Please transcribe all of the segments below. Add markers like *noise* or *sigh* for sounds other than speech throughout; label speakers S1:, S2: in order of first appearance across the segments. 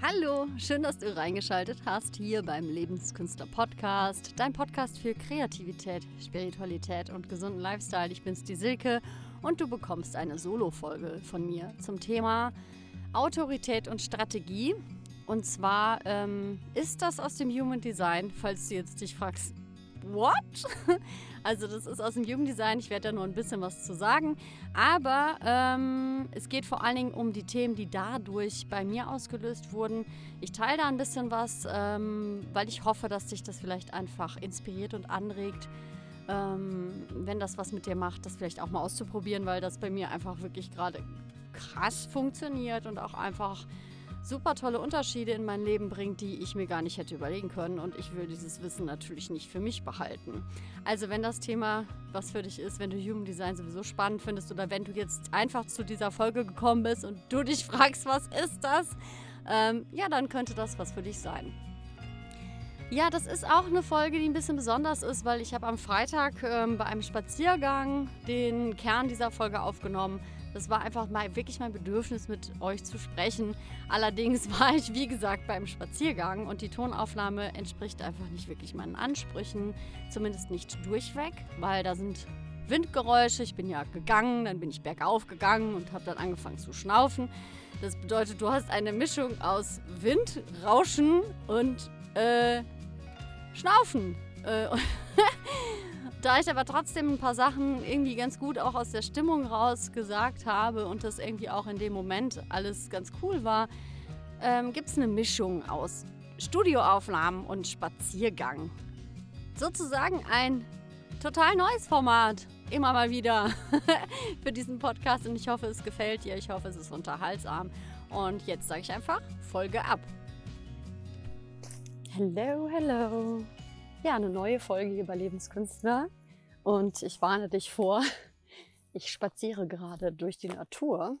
S1: Hallo, schön, dass du reingeschaltet hast hier beim Lebenskünstler Podcast, dein Podcast für Kreativität, Spiritualität und gesunden Lifestyle. Ich bin's, die Silke, und du bekommst eine Solo-Folge von mir zum Thema Autorität und Strategie. Und zwar ähm, ist das aus dem Human Design, falls du jetzt dich fragst, what? *laughs* Also das ist aus dem Jugenddesign. Ich werde da nur ein bisschen was zu sagen. Aber ähm, es geht vor allen Dingen um die Themen, die dadurch bei mir ausgelöst wurden. Ich teile da ein bisschen was, ähm, weil ich hoffe, dass dich das vielleicht einfach inspiriert und anregt. Ähm, wenn das was mit dir macht, das vielleicht auch mal auszuprobieren, weil das bei mir einfach wirklich gerade krass funktioniert und auch einfach super tolle Unterschiede in mein Leben bringt, die ich mir gar nicht hätte überlegen können. Und ich will dieses Wissen natürlich nicht für mich behalten. Also wenn das Thema was für dich ist, wenn du Human Design sowieso spannend findest oder wenn du jetzt einfach zu dieser Folge gekommen bist und du dich *laughs* fragst, was ist das? Ähm, ja, dann könnte das was für dich sein. Ja, das ist auch eine Folge, die ein bisschen besonders ist, weil ich habe am Freitag ähm, bei einem Spaziergang den Kern dieser Folge aufgenommen habe das war einfach mal wirklich mein Bedürfnis, mit euch zu sprechen. Allerdings *laughs* war ich, wie gesagt, beim Spaziergang und die Tonaufnahme entspricht einfach nicht wirklich meinen Ansprüchen. Zumindest nicht durchweg, weil da sind Windgeräusche. Ich bin ja gegangen, dann bin ich bergauf gegangen und habe dann angefangen zu schnaufen. Das bedeutet, du hast eine Mischung aus Wind, Rauschen und äh, Schnaufen. Äh, *laughs* Da ich aber trotzdem ein paar Sachen irgendwie ganz gut auch aus der Stimmung raus gesagt habe und das irgendwie auch in dem Moment alles ganz cool war, ähm, gibt es eine Mischung aus Studioaufnahmen und Spaziergang. Sozusagen ein total neues Format. Immer mal wieder *laughs* für diesen Podcast und ich hoffe, es gefällt dir. Ich hoffe, es ist unterhaltsam. Und jetzt sage ich einfach, Folge ab. Hello, hello. Ja, eine neue Folge Überlebenskünstler. Und ich warne dich vor, *laughs* ich spaziere gerade durch die Natur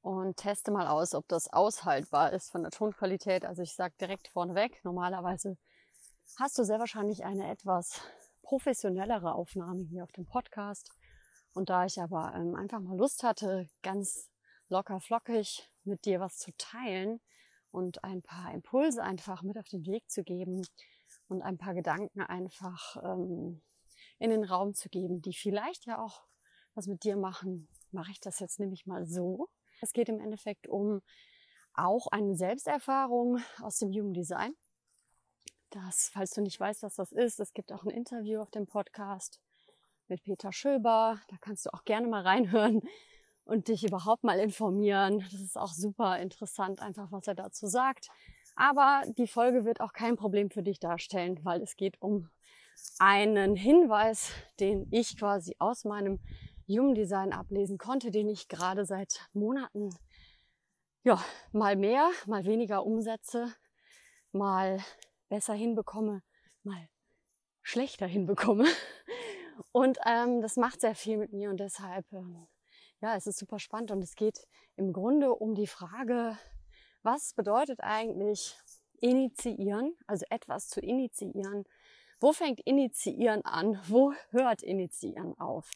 S1: und teste mal aus, ob das aushaltbar ist von der Tonqualität. Also ich sage direkt vorneweg, normalerweise hast du sehr wahrscheinlich eine etwas professionellere Aufnahme hier auf dem Podcast. Und da ich aber ähm, einfach mal Lust hatte, ganz locker flockig mit dir was zu teilen und ein paar Impulse einfach mit auf den Weg zu geben, und ein paar Gedanken einfach ähm, in den Raum zu geben, die vielleicht ja auch was mit dir machen. Mache ich das jetzt nämlich mal so. Es geht im Endeffekt um auch eine Selbsterfahrung aus dem Human Design. Das, falls du nicht weißt, was das ist, es gibt auch ein Interview auf dem Podcast mit Peter Schöber. Da kannst du auch gerne mal reinhören und dich überhaupt mal informieren. Das ist auch super interessant, einfach was er dazu sagt. Aber die Folge wird auch kein Problem für dich darstellen, weil es geht um einen Hinweis, den ich quasi aus meinem Human Design ablesen konnte, den ich gerade seit Monaten ja, mal mehr, mal weniger umsetze, mal besser hinbekomme, mal schlechter hinbekomme. *laughs* Und ähm, das macht sehr viel mit mir und deshalb, ähm, ja, es ist super spannend und es geht im Grunde um die Frage, was bedeutet eigentlich initiieren, also etwas zu initiieren? Wo fängt initiieren an? *laughs* Wo hört initiieren auf?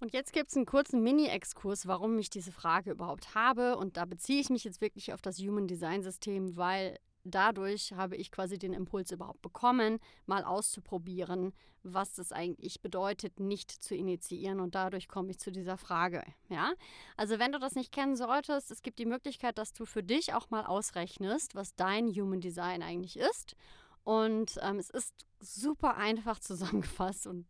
S1: Und jetzt gibt es einen kurzen Mini-Exkurs, warum ich diese Frage überhaupt habe. Und da beziehe ich mich jetzt wirklich auf das Human Design System, weil dadurch habe ich quasi den Impuls überhaupt bekommen, mal auszuprobieren, was das eigentlich bedeutet, nicht zu initiieren. Und dadurch komme ich zu dieser Frage. Ja, also wenn du das nicht kennen solltest, es gibt die Möglichkeit, dass du für dich auch mal ausrechnest, was dein Human Design eigentlich ist. Und ähm, es ist super einfach zusammengefasst und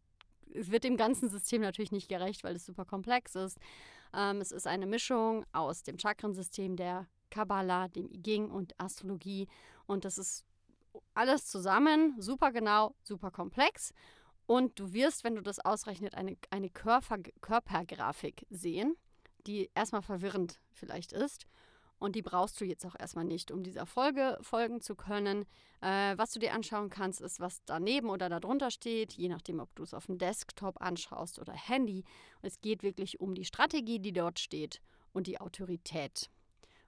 S1: es wird dem ganzen System natürlich nicht gerecht, weil es super komplex ist. Ähm, es ist eine Mischung aus dem Chakrensystem der Kabbalah, dem I Ging und Astrologie. Und das ist alles zusammen, super genau, super komplex. Und du wirst, wenn du das ausrechnet, eine, eine Körper, Körpergrafik sehen, die erstmal verwirrend vielleicht ist. Und die brauchst du jetzt auch erstmal nicht, um dieser Folge folgen zu können. Äh, was du dir anschauen kannst, ist, was daneben oder darunter steht, je nachdem, ob du es auf dem Desktop anschaust oder Handy. Es geht wirklich um die Strategie, die dort steht und die Autorität.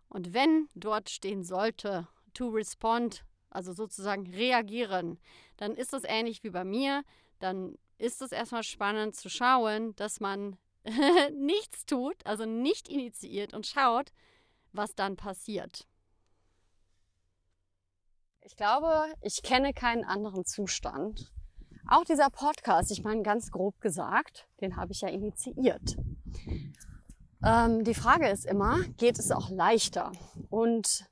S1: Und wenn dort stehen sollte, to respond, also sozusagen reagieren, dann ist das ähnlich wie bei mir. Dann ist es erstmal spannend zu schauen, dass man *laughs* nichts tut, also nicht initiiert und schaut, was dann passiert. Ich glaube, ich kenne keinen anderen Zustand. Auch dieser Podcast, ich meine ganz grob gesagt, den habe ich ja initiiert. Ähm, die Frage ist immer, geht es auch leichter? Und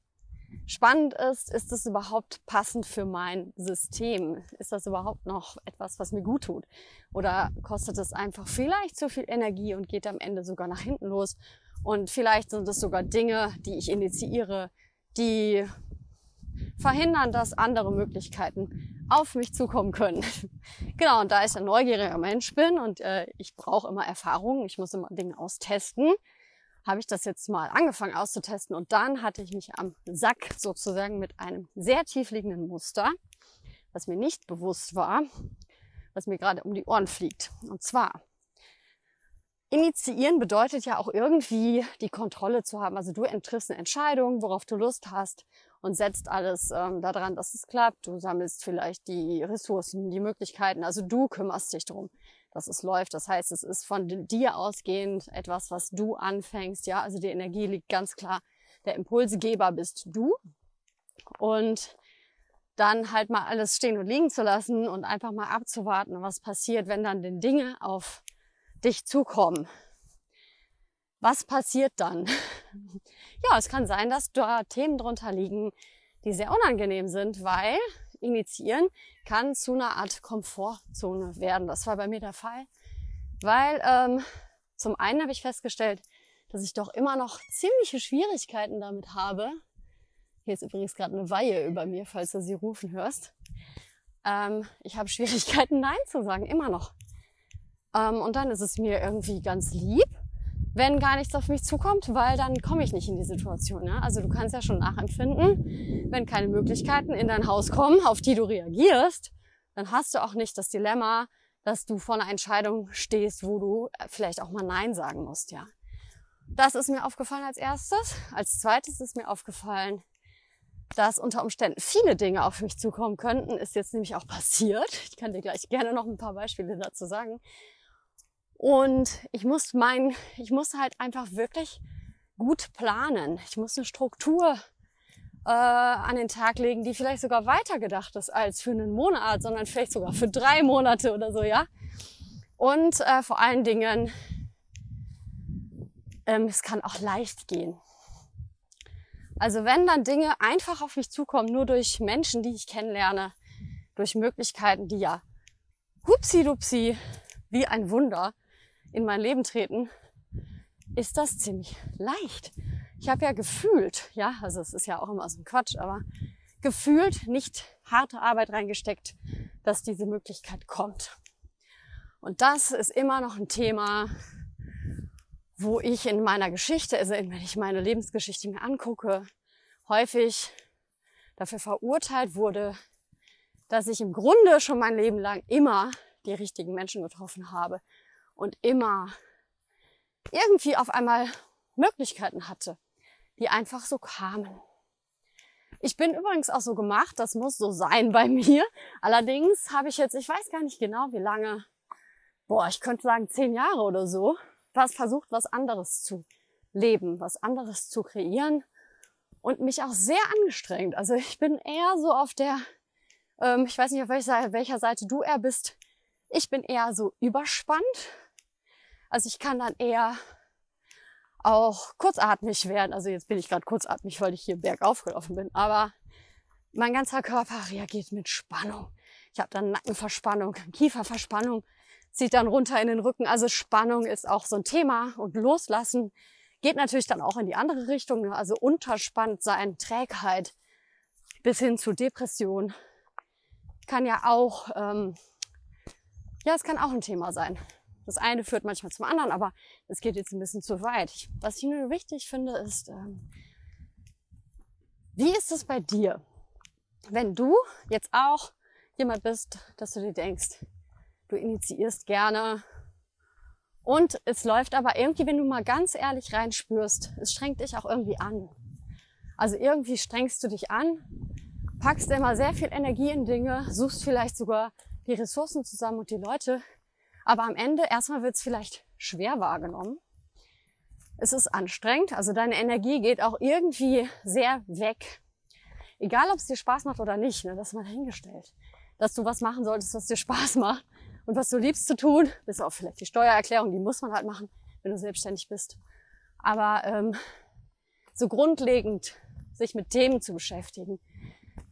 S1: spannend ist, ist es überhaupt passend für mein System? Ist das überhaupt noch etwas, was mir gut tut? Oder kostet es einfach vielleicht zu viel Energie und geht am Ende sogar nach hinten los? Und vielleicht sind es sogar Dinge, die ich initiiere, die verhindern, dass andere Möglichkeiten auf mich zukommen können. *laughs* genau, und da ich ein neugieriger Mensch bin und äh, ich brauche immer Erfahrungen, ich muss immer Dinge austesten, habe ich das jetzt mal angefangen auszutesten und dann hatte ich mich am Sack sozusagen mit einem sehr tiefliegenden Muster, was mir nicht bewusst war, was mir gerade um die Ohren fliegt. Und zwar, initiieren bedeutet ja auch irgendwie die Kontrolle zu haben. Also du entriffst eine Entscheidung, worauf du Lust hast und setzt alles ähm, daran, dass es klappt. Du sammelst vielleicht die Ressourcen, die Möglichkeiten. Also du kümmerst dich darum dass es läuft. Das heißt, es ist von dir ausgehend etwas, was du anfängst. Ja, also die Energie liegt ganz klar. Der Impulsgeber bist du. Und dann halt mal alles stehen und liegen zu lassen und einfach mal abzuwarten, was passiert, wenn dann die Dinge auf dich zukommen. Was passiert dann? Ja, es kann sein, dass da Themen drunter liegen, die sehr unangenehm sind, weil initiieren kann zu einer Art Komfortzone werden. Das war bei mir der Fall, weil ähm, zum einen habe ich festgestellt, dass ich doch immer noch ziemliche Schwierigkeiten damit habe. Hier ist übrigens gerade eine Weihe über mir, falls du sie rufen hörst. Ähm, ich habe Schwierigkeiten, Nein zu sagen, immer noch. Ähm, und dann ist es mir irgendwie ganz lieb, wenn gar nichts auf mich zukommt, weil dann komme ich nicht in die Situation. Ja? Also du kannst ja schon nachempfinden, wenn keine Möglichkeiten in dein Haus kommen, auf die du reagierst, dann hast du auch nicht das Dilemma, dass du vor einer Entscheidung stehst, wo du äh, vielleicht auch mal Nein sagen musst. Ja, das ist mir aufgefallen als erstes. Als zweites ist mir aufgefallen, dass unter Umständen viele Dinge auf mich zukommen könnten, ist jetzt nämlich auch passiert. Ich kann dir gleich gerne noch ein paar Beispiele dazu sagen. Und ich muss mein, ich muss halt einfach wirklich gut planen. Ich muss eine Struktur äh, an den Tag legen, die vielleicht sogar weiter gedacht ist als für einen Monat, sondern vielleicht sogar für drei Monate oder so, ja. Und äh, vor allen Dingen, ähm, es kann auch leicht gehen. Also wenn dann Dinge einfach auf mich zukommen, nur durch Menschen, die ich kennenlerne, durch Möglichkeiten, die ja hupsi-dupsi wie ein Wunder in mein Leben treten, ist das ziemlich leicht. Ich habe ja gefühlt, ja, also es ist ja auch immer so ein Quatsch, aber gefühlt nicht harte Arbeit reingesteckt, dass diese Möglichkeit kommt. Und das ist immer noch ein Thema, wo ich in meiner Geschichte, also wenn ich meine Lebensgeschichte mir angucke, häufig dafür verurteilt wurde, dass ich im Grunde schon mein Leben lang immer die richtigen Menschen getroffen habe und immer irgendwie auf einmal Möglichkeiten hatte, die einfach so kamen. Ich bin übrigens auch so gemacht, das muss so sein bei mir. Allerdings habe ich jetzt, ich weiß gar nicht genau, wie lange, boah, ich könnte sagen zehn Jahre oder so, was versucht, was anderes zu leben, was anderes zu kreieren und mich auch sehr angestrengt. Also ich bin eher so auf der, ähm, ich weiß nicht, auf welcher, welcher Seite du eher bist. Ich bin eher so überspannt also ich kann dann eher auch kurzatmig werden. Also jetzt bin ich gerade kurzatmig, weil ich hier bergauf gelaufen bin. Aber mein ganzer Körper reagiert mit Spannung. Ich habe dann Nackenverspannung, Kieferverspannung, zieht dann runter in den Rücken. Also Spannung ist auch so ein Thema und loslassen geht natürlich dann auch in die andere Richtung. Ne? Also unterspannt sein, Trägheit bis hin zu Depression kann ja auch, ähm, ja, es kann auch ein Thema sein. Das eine führt manchmal zum anderen, aber es geht jetzt ein bisschen zu weit. Was ich nur wichtig finde, ist, ähm, wie ist es bei dir, wenn du jetzt auch jemand bist, dass du dir denkst, du initiierst gerne und es läuft aber irgendwie, wenn du mal ganz ehrlich reinspürst, es strengt dich auch irgendwie an. Also irgendwie strengst du dich an, packst immer sehr viel Energie in Dinge, suchst vielleicht sogar die Ressourcen zusammen und die Leute, aber am Ende erstmal wird es vielleicht schwer wahrgenommen. Es ist anstrengend, also deine Energie geht auch irgendwie sehr weg. Egal, ob es dir Spaß macht oder nicht, ne, das ist mal dahingestellt. Dass du was machen solltest, was dir Spaß macht und was du liebst zu tun, bis auf vielleicht die Steuererklärung, die muss man halt machen, wenn du selbstständig bist. Aber ähm, so grundlegend sich mit Themen zu beschäftigen,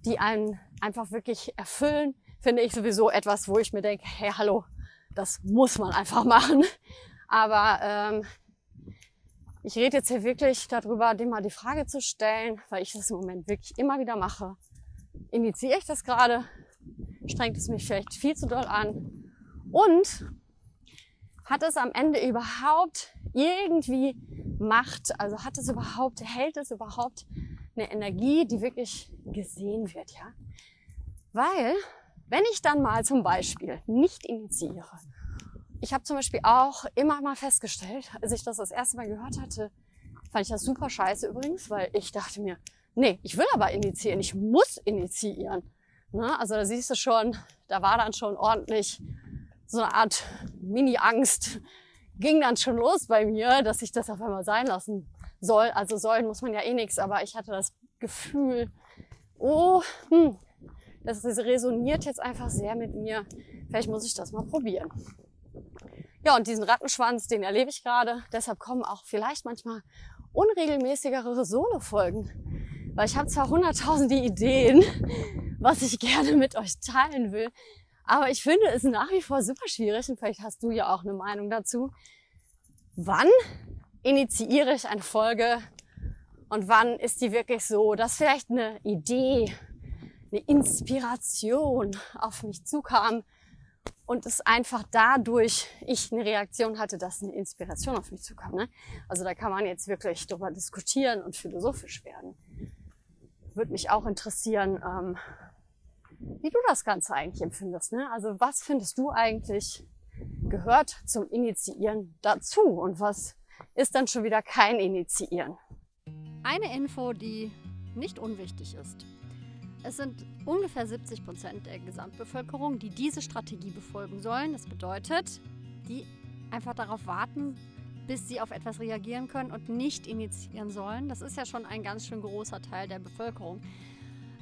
S1: die einen einfach wirklich erfüllen, finde ich sowieso etwas, wo ich mir denke, hey, hallo, das muss man einfach machen. Aber ähm, ich rede jetzt hier wirklich darüber, dir mal die Frage zu stellen, weil ich das im Moment wirklich immer wieder mache. Initiiere ich das gerade? Strengt es mich vielleicht viel zu doll an? Und hat es am Ende überhaupt irgendwie Macht? Also hat es überhaupt, hält es überhaupt eine Energie, die wirklich gesehen wird, ja? Weil, wenn ich dann mal zum Beispiel nicht initiiere, ich habe zum Beispiel auch immer mal festgestellt, als ich das das erste Mal gehört hatte, fand ich das super scheiße übrigens, weil ich dachte mir, nee, ich will aber initiieren, ich muss initiieren. Ne? Also da siehst du schon, da war dann schon ordentlich so eine Art Mini-Angst, ging dann schon los bei mir, dass ich das auf einmal sein lassen soll. Also sollen muss man ja eh nichts, aber ich hatte das Gefühl, oh, hm, das resoniert jetzt einfach sehr mit mir. Vielleicht muss ich das mal probieren. Ja, und diesen Rattenschwanz, den erlebe ich gerade. Deshalb kommen auch vielleicht manchmal unregelmäßigere Solo-Folgen. Weil ich habe zwar hunderttausende Ideen, was ich gerne mit euch teilen will, aber ich finde es nach wie vor super schwierig und vielleicht hast du ja auch eine Meinung dazu. Wann initiiere ich eine Folge und wann ist die wirklich so, dass vielleicht eine Idee, eine Inspiration auf mich zukam und es einfach dadurch ich eine Reaktion hatte, dass eine Inspiration auf mich zukam. Ne? Also da kann man jetzt wirklich drüber diskutieren und philosophisch werden. Würde mich auch interessieren, ähm, wie du das Ganze eigentlich empfindest. Ne? Also was findest du eigentlich gehört zum Initiieren dazu und was ist dann schon wieder kein Initiieren?
S2: Eine Info, die nicht unwichtig ist. Es sind ungefähr 70 Prozent der Gesamtbevölkerung, die diese Strategie befolgen sollen. Das bedeutet, die einfach darauf warten, bis sie auf etwas reagieren können und nicht initiieren sollen. Das ist ja schon ein ganz schön großer Teil der Bevölkerung.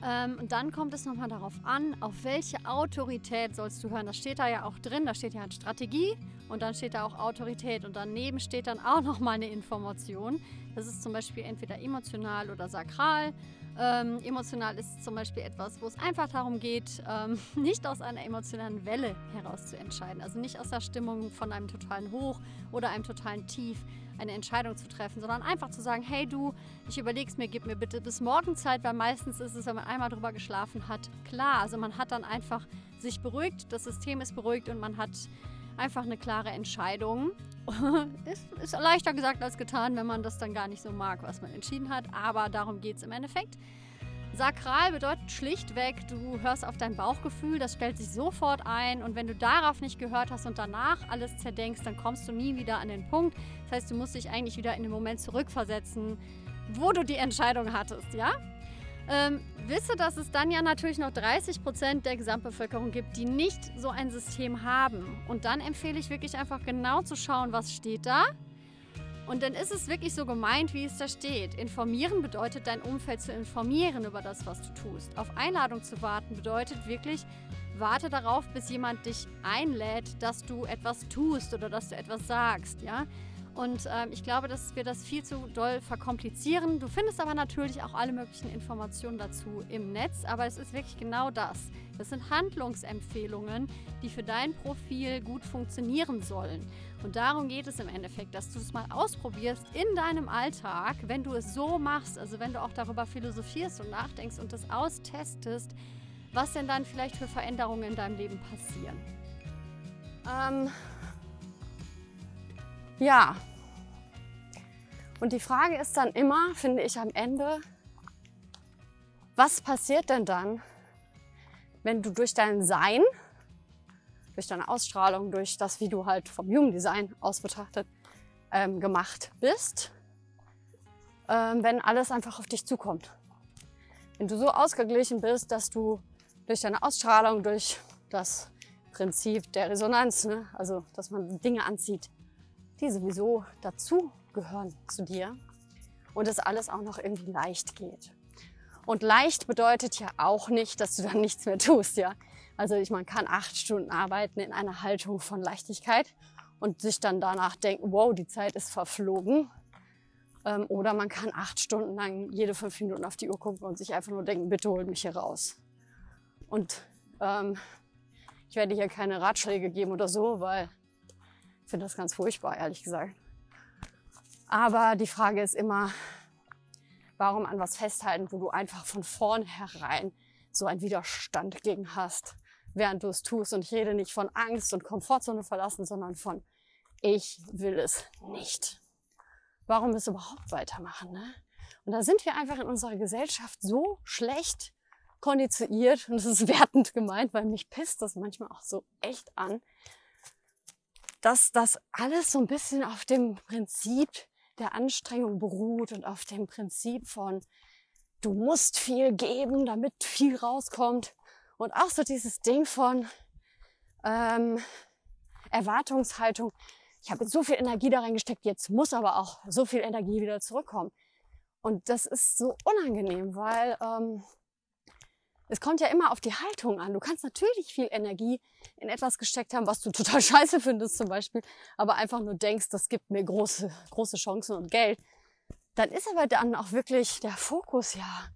S2: Ähm, und dann kommt es nochmal darauf an, auf welche Autorität sollst du hören. Das steht da ja auch drin. Da steht ja Strategie und dann steht da auch Autorität. Und daneben steht dann auch nochmal eine Information. Das ist zum Beispiel entweder emotional oder sakral. Ähm, emotional ist zum Beispiel etwas, wo es einfach darum geht, ähm, *laughs* nicht aus einer emotionalen Welle heraus zu entscheiden. Also nicht aus der Stimmung von einem totalen Hoch oder einem totalen Tief eine Entscheidung zu treffen, sondern einfach zu sagen, hey du, ich überleg's mir, gib mir bitte bis morgen Zeit, weil meistens ist es, wenn man einmal drüber geschlafen hat, klar. Also man hat dann einfach sich beruhigt, das System ist beruhigt und man hat einfach eine klare Entscheidung. *laughs* ist, ist leichter gesagt als getan, wenn man das dann gar nicht so mag, was man entschieden hat. Aber darum geht es im Endeffekt. Sakral bedeutet schlichtweg, du hörst auf dein Bauchgefühl, das stellt sich sofort ein und wenn du darauf nicht gehört hast und danach alles zerdenkst, dann kommst du nie wieder an den Punkt. Das heißt, du musst dich eigentlich wieder in den Moment zurückversetzen, wo du die Entscheidung hattest, ja? Ähm, wisse, dass es dann ja natürlich noch 30 Prozent der Gesamtbevölkerung gibt, die nicht so ein System haben. Und dann empfehle ich wirklich einfach genau zu schauen, was steht da. Und dann ist es wirklich so gemeint, wie es da steht. Informieren bedeutet, dein Umfeld zu informieren über das, was du tust. Auf Einladung zu warten bedeutet wirklich, warte darauf, bis jemand dich einlädt, dass du etwas tust oder dass du etwas sagst. Ja? Und ähm, ich glaube, dass wir das viel zu doll verkomplizieren. Du findest aber natürlich auch alle möglichen Informationen dazu im Netz. Aber es ist wirklich genau das. Das sind Handlungsempfehlungen, die für dein Profil gut funktionieren sollen. Und darum geht es im Endeffekt, dass du es mal ausprobierst in deinem Alltag, wenn du es so machst, also wenn du auch darüber philosophierst und nachdenkst und das austestest, was denn dann vielleicht für Veränderungen in deinem Leben passieren.
S1: Ähm, ja. Und die Frage ist dann immer, finde ich am Ende, was passiert denn dann, wenn du durch dein Sein, durch deine Ausstrahlung, durch das, wie du halt vom Human Design aus betrachtet ähm, gemacht bist, ähm, wenn alles einfach auf dich zukommt. Wenn du so ausgeglichen bist, dass du durch deine Ausstrahlung, durch das Prinzip der Resonanz, ne, also dass man Dinge anzieht, die sowieso dazu gehören zu dir und es alles auch noch irgendwie leicht geht. Und leicht bedeutet ja auch nicht, dass du dann nichts mehr tust, ja. Also ich, man kann acht Stunden arbeiten in einer Haltung von Leichtigkeit und sich dann danach denken, wow, die Zeit ist verflogen. Ähm, oder man kann acht Stunden lang jede fünf Minuten auf die Uhr gucken und sich einfach nur denken, bitte holt mich hier raus. Und ähm, ich werde hier keine Ratschläge geben oder so, weil ich finde das ganz furchtbar, ehrlich gesagt. Aber die Frage ist immer, warum an was festhalten, wo du einfach von vornherein so einen Widerstand gegen hast, während du es tust. Und ich rede nicht von Angst und Komfortzone verlassen, sondern von ich will es nicht. Warum es überhaupt weitermachen? Ne? Und da sind wir einfach in unserer Gesellschaft so schlecht konditioniert und das ist wertend gemeint, weil mich pisst das manchmal auch so echt an, dass das alles so ein bisschen auf dem Prinzip der Anstrengung beruht und auf dem Prinzip von, du musst viel geben, damit viel rauskommt. Und auch so dieses Ding von ähm, Erwartungshaltung. Ich habe jetzt so viel Energie da reingesteckt, jetzt muss aber auch so viel Energie wieder zurückkommen. Und das ist so unangenehm, weil ähm, es kommt ja immer auf die Haltung an. Du kannst natürlich viel Energie in etwas gesteckt haben, was du *laughs* total scheiße findest zum Beispiel, aber einfach nur denkst, das gibt mir große, große Chancen und Geld. Dann ist aber dann auch wirklich der Fokus ja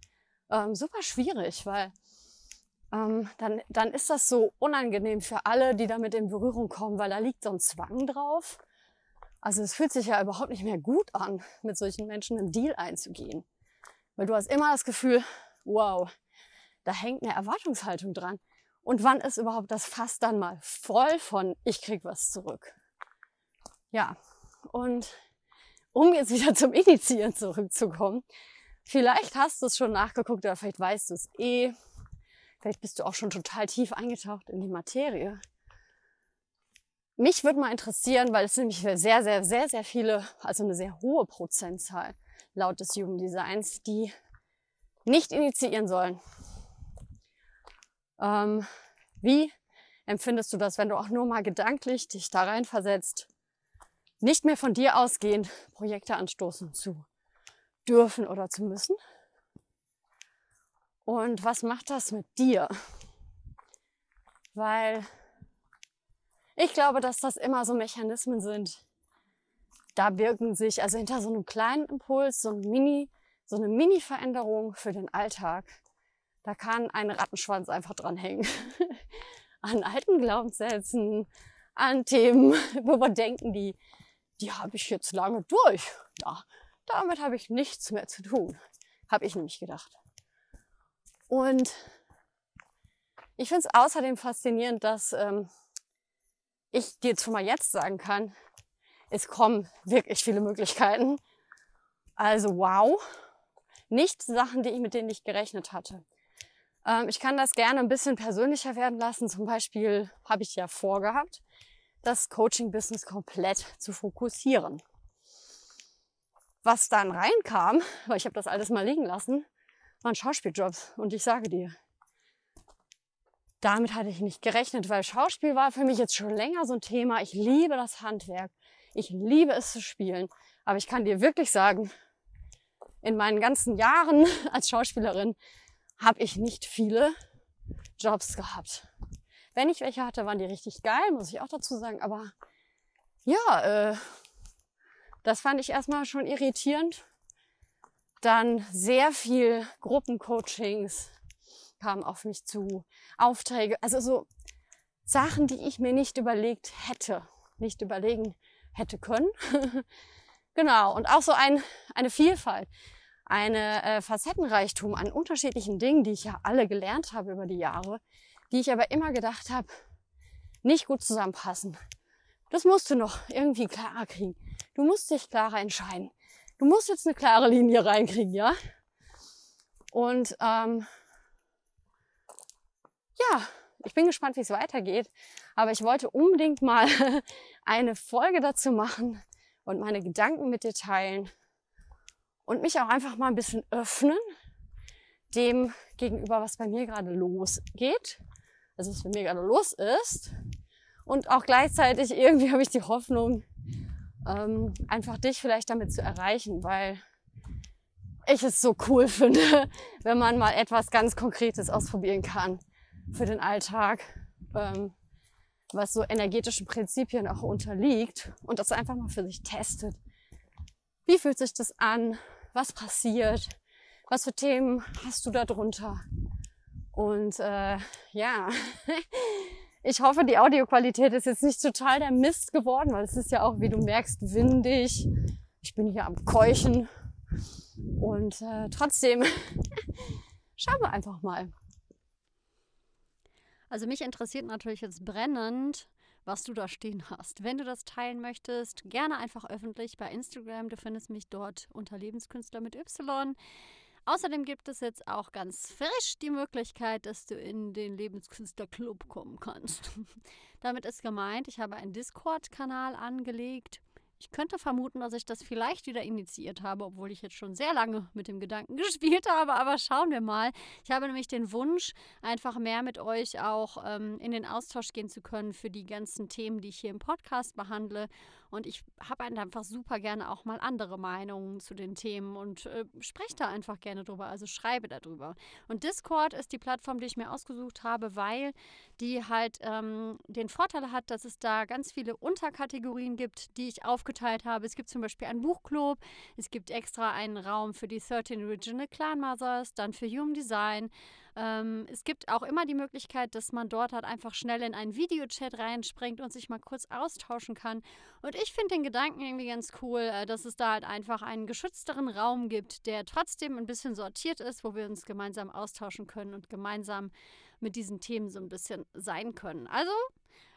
S1: ähm, super schwierig, weil ähm, dann, dann ist das so unangenehm für alle, die damit in Berührung kommen, weil da liegt so ein Zwang drauf. Also es fühlt sich ja überhaupt nicht mehr gut an, mit solchen Menschen einen Deal einzugehen. Weil du hast immer das Gefühl, wow, da hängt eine Erwartungshaltung dran. Und wann ist überhaupt das Fass dann mal voll von, ich krieg was zurück? Ja, und um jetzt wieder zum Initiieren zurückzukommen, vielleicht hast du es schon nachgeguckt oder vielleicht weißt du es eh. Vielleicht bist du auch schon total tief eingetaucht in die Materie. Mich würde mal interessieren, weil es nämlich sehr, sehr, sehr, sehr viele, also eine sehr hohe Prozentzahl laut des Human Designs, die nicht initiieren sollen. Ähm, wie empfindest du das, wenn du auch nur mal gedanklich dich da rein versetzt, nicht mehr von dir ausgehend Projekte anstoßen zu dürfen oder zu müssen? Und was macht das mit dir? Weil ich glaube, dass das immer so Mechanismen sind. Da wirken sich, also hinter so einem kleinen Impuls, so ein Mini, so eine Mini-Veränderung für den Alltag, da kann ein Rattenschwanz einfach dranhängen. *laughs* an alten Glaubenssätzen, an Themen, *laughs* wo wir denken, die, die habe ich jetzt lange durch. Ja, damit habe ich nichts mehr zu tun. Habe ich nämlich gedacht. Und ich finde es außerdem faszinierend, dass ähm, ich dir schon mal jetzt sagen kann, es kommen wirklich viele Möglichkeiten. Also wow, nicht Sachen, die ich mit denen nicht gerechnet hatte. Ähm, ich kann das gerne ein bisschen persönlicher werden lassen. Zum Beispiel habe ich ja vorgehabt, das Coaching-Business komplett zu fokussieren. Was dann reinkam, *laughs* weil ich habe das alles mal liegen lassen, waren Schauspieljobs. Und ich sage dir, damit hatte ich nicht gerechnet, weil Schauspiel war für mich jetzt schon länger so ein Thema. Ich liebe das Handwerk. Ich liebe es zu spielen. Aber ich kann dir wirklich sagen, in meinen ganzen Jahren *laughs* als Schauspielerin habe ich nicht viele Jobs gehabt. Wenn ich welche hatte, waren die richtig geil, muss ich auch dazu sagen. Aber ja, äh, das fand ich erstmal schon irritierend. Dann sehr viel Gruppencoachings kamen auf mich zu, Aufträge, also so Sachen, die ich mir nicht überlegt hätte, nicht überlegen hätte können. *laughs* genau, und auch so ein, eine Vielfalt eine äh, Facettenreichtum an unterschiedlichen Dingen, die ich ja alle gelernt habe über die Jahre, die ich aber immer gedacht habe, nicht gut zusammenpassen. Das musst du noch irgendwie klarer kriegen. Du musst dich klarer entscheiden. Du musst jetzt eine klare Linie reinkriegen, ja? Und ähm, ja, ich bin gespannt, wie es weitergeht. Aber ich wollte unbedingt mal *laughs* eine Folge dazu machen und meine Gedanken mit dir teilen und mich auch einfach mal ein bisschen öffnen dem gegenüber, was bei mir gerade losgeht, also was bei mir gerade los ist. Und auch gleichzeitig irgendwie *laughs* habe ich die Hoffnung, ähm, einfach dich vielleicht damit zu erreichen, weil
S3: ich es so cool *laughs* finde, wenn man mal etwas ganz Konkretes ausprobieren kann für den Alltag, ähm, was so energetischen Prinzipien auch unterliegt und das einfach mal für sich testet. Wie fühlt sich das an? Was passiert? Was für Themen hast du da drunter? Und äh, ja, *laughs* ich hoffe, die Audioqualität ist jetzt nicht total der Mist geworden, weil es ist ja auch, wie du merkst, windig. Ich bin hier am Keuchen. Und äh, trotzdem *laughs* schauen wir einfach mal.
S1: Also mich interessiert natürlich jetzt brennend, was du da stehen hast. Wenn du das teilen möchtest, gerne einfach öffentlich bei Instagram. Du findest mich dort unter Lebenskünstler mit Y. Außerdem gibt es jetzt auch ganz frisch die Möglichkeit, dass du in den Lebenskünstler Club kommen kannst. *laughs* Damit ist gemeint, ich habe einen Discord-Kanal angelegt ich könnte vermuten, dass ich das vielleicht wieder initiiert habe, obwohl ich jetzt schon sehr lange mit dem Gedanken *laughs* gespielt habe. Aber schauen wir mal. Ich habe nämlich den Wunsch, einfach mehr mit euch auch ähm, in den Austausch gehen zu können für die ganzen Themen, die ich hier im Podcast behandle. Und ich habe einfach super gerne auch mal andere Meinungen zu den Themen und äh, spreche da einfach gerne drüber, also schreibe darüber. Und Discord ist die Plattform, die ich mir ausgesucht habe, weil die halt ähm, den Vorteil hat, dass es da ganz viele Unterkategorien gibt, die ich aufgeteilt habe. Es gibt zum Beispiel einen Buchclub, es gibt extra einen Raum für die 13 Original Clan Mothers, dann für Human Design. Ähm, es gibt auch immer die Möglichkeit, dass man dort halt einfach schnell in einen Videochat reinspringt und sich mal kurz austauschen kann. Und ich finde den Gedanken irgendwie ganz cool, äh, dass es da halt einfach einen geschützteren Raum gibt, der trotzdem ein bisschen sortiert ist, wo wir uns gemeinsam austauschen können und gemeinsam mit diesen Themen so ein bisschen sein können. Also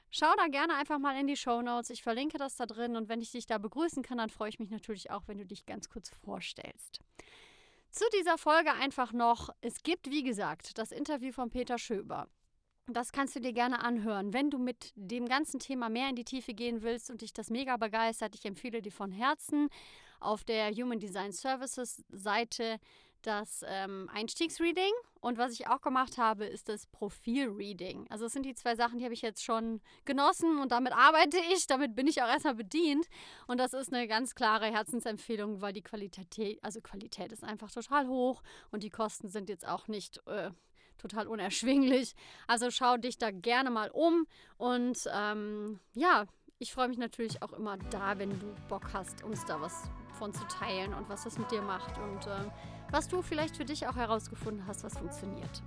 S1: Schau da gerne einfach mal in die Show Notes. Ich verlinke das da drin und wenn ich dich da begrüßen kann, dann freue ich mich natürlich auch, wenn du dich ganz kurz vorstellst. Zu dieser Folge einfach noch, es gibt, wie gesagt, das Interview von Peter Schöber. Das kannst du dir gerne anhören. Wenn du mit dem ganzen Thema mehr in die Tiefe gehen willst und dich das mega begeistert, ich empfehle dir von Herzen auf der Human Design Services Seite das ähm, Einstiegsreading und was ich auch gemacht habe, ist das Profilreading. Also das sind die zwei Sachen, die habe ich jetzt schon genossen und damit arbeite ich, damit bin ich auch erstmal bedient und das ist eine ganz klare Herzensempfehlung, weil die Qualität, also Qualität ist einfach total hoch und die Kosten sind jetzt auch nicht äh, total unerschwinglich. Also schau dich da gerne mal um und ähm, ja, ich freue mich natürlich auch immer da, wenn du Bock hast, uns da was von zu teilen und was das mit dir macht und äh, was du vielleicht für dich auch herausgefunden hast, was funktioniert.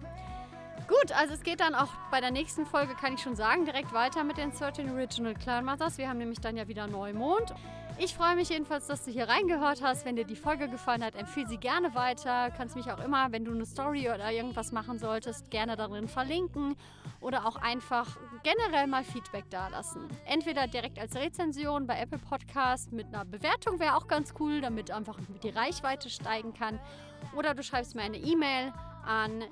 S1: Gut, also es geht dann auch bei der nächsten Folge, kann ich schon sagen, direkt weiter mit den 13 Original Clan Mothers. Wir haben nämlich dann ja wieder Neumond. Ich freue mich jedenfalls, dass du hier reingehört hast. Wenn dir die Folge gefallen hat, empfehle sie gerne weiter. Kannst mich auch immer, wenn du eine Story oder irgendwas machen solltest, gerne darin verlinken oder auch einfach generell mal Feedback dalassen. Entweder direkt als Rezension bei Apple Podcast mit einer Bewertung wäre auch ganz cool, damit einfach die Reichweite steigen kann. Oder du schreibst mir eine E-Mail an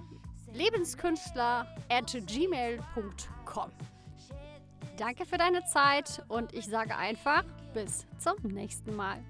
S1: lebenskünstler@gmail.com. Danke für deine Zeit und ich sage einfach bis zum nächsten Mal.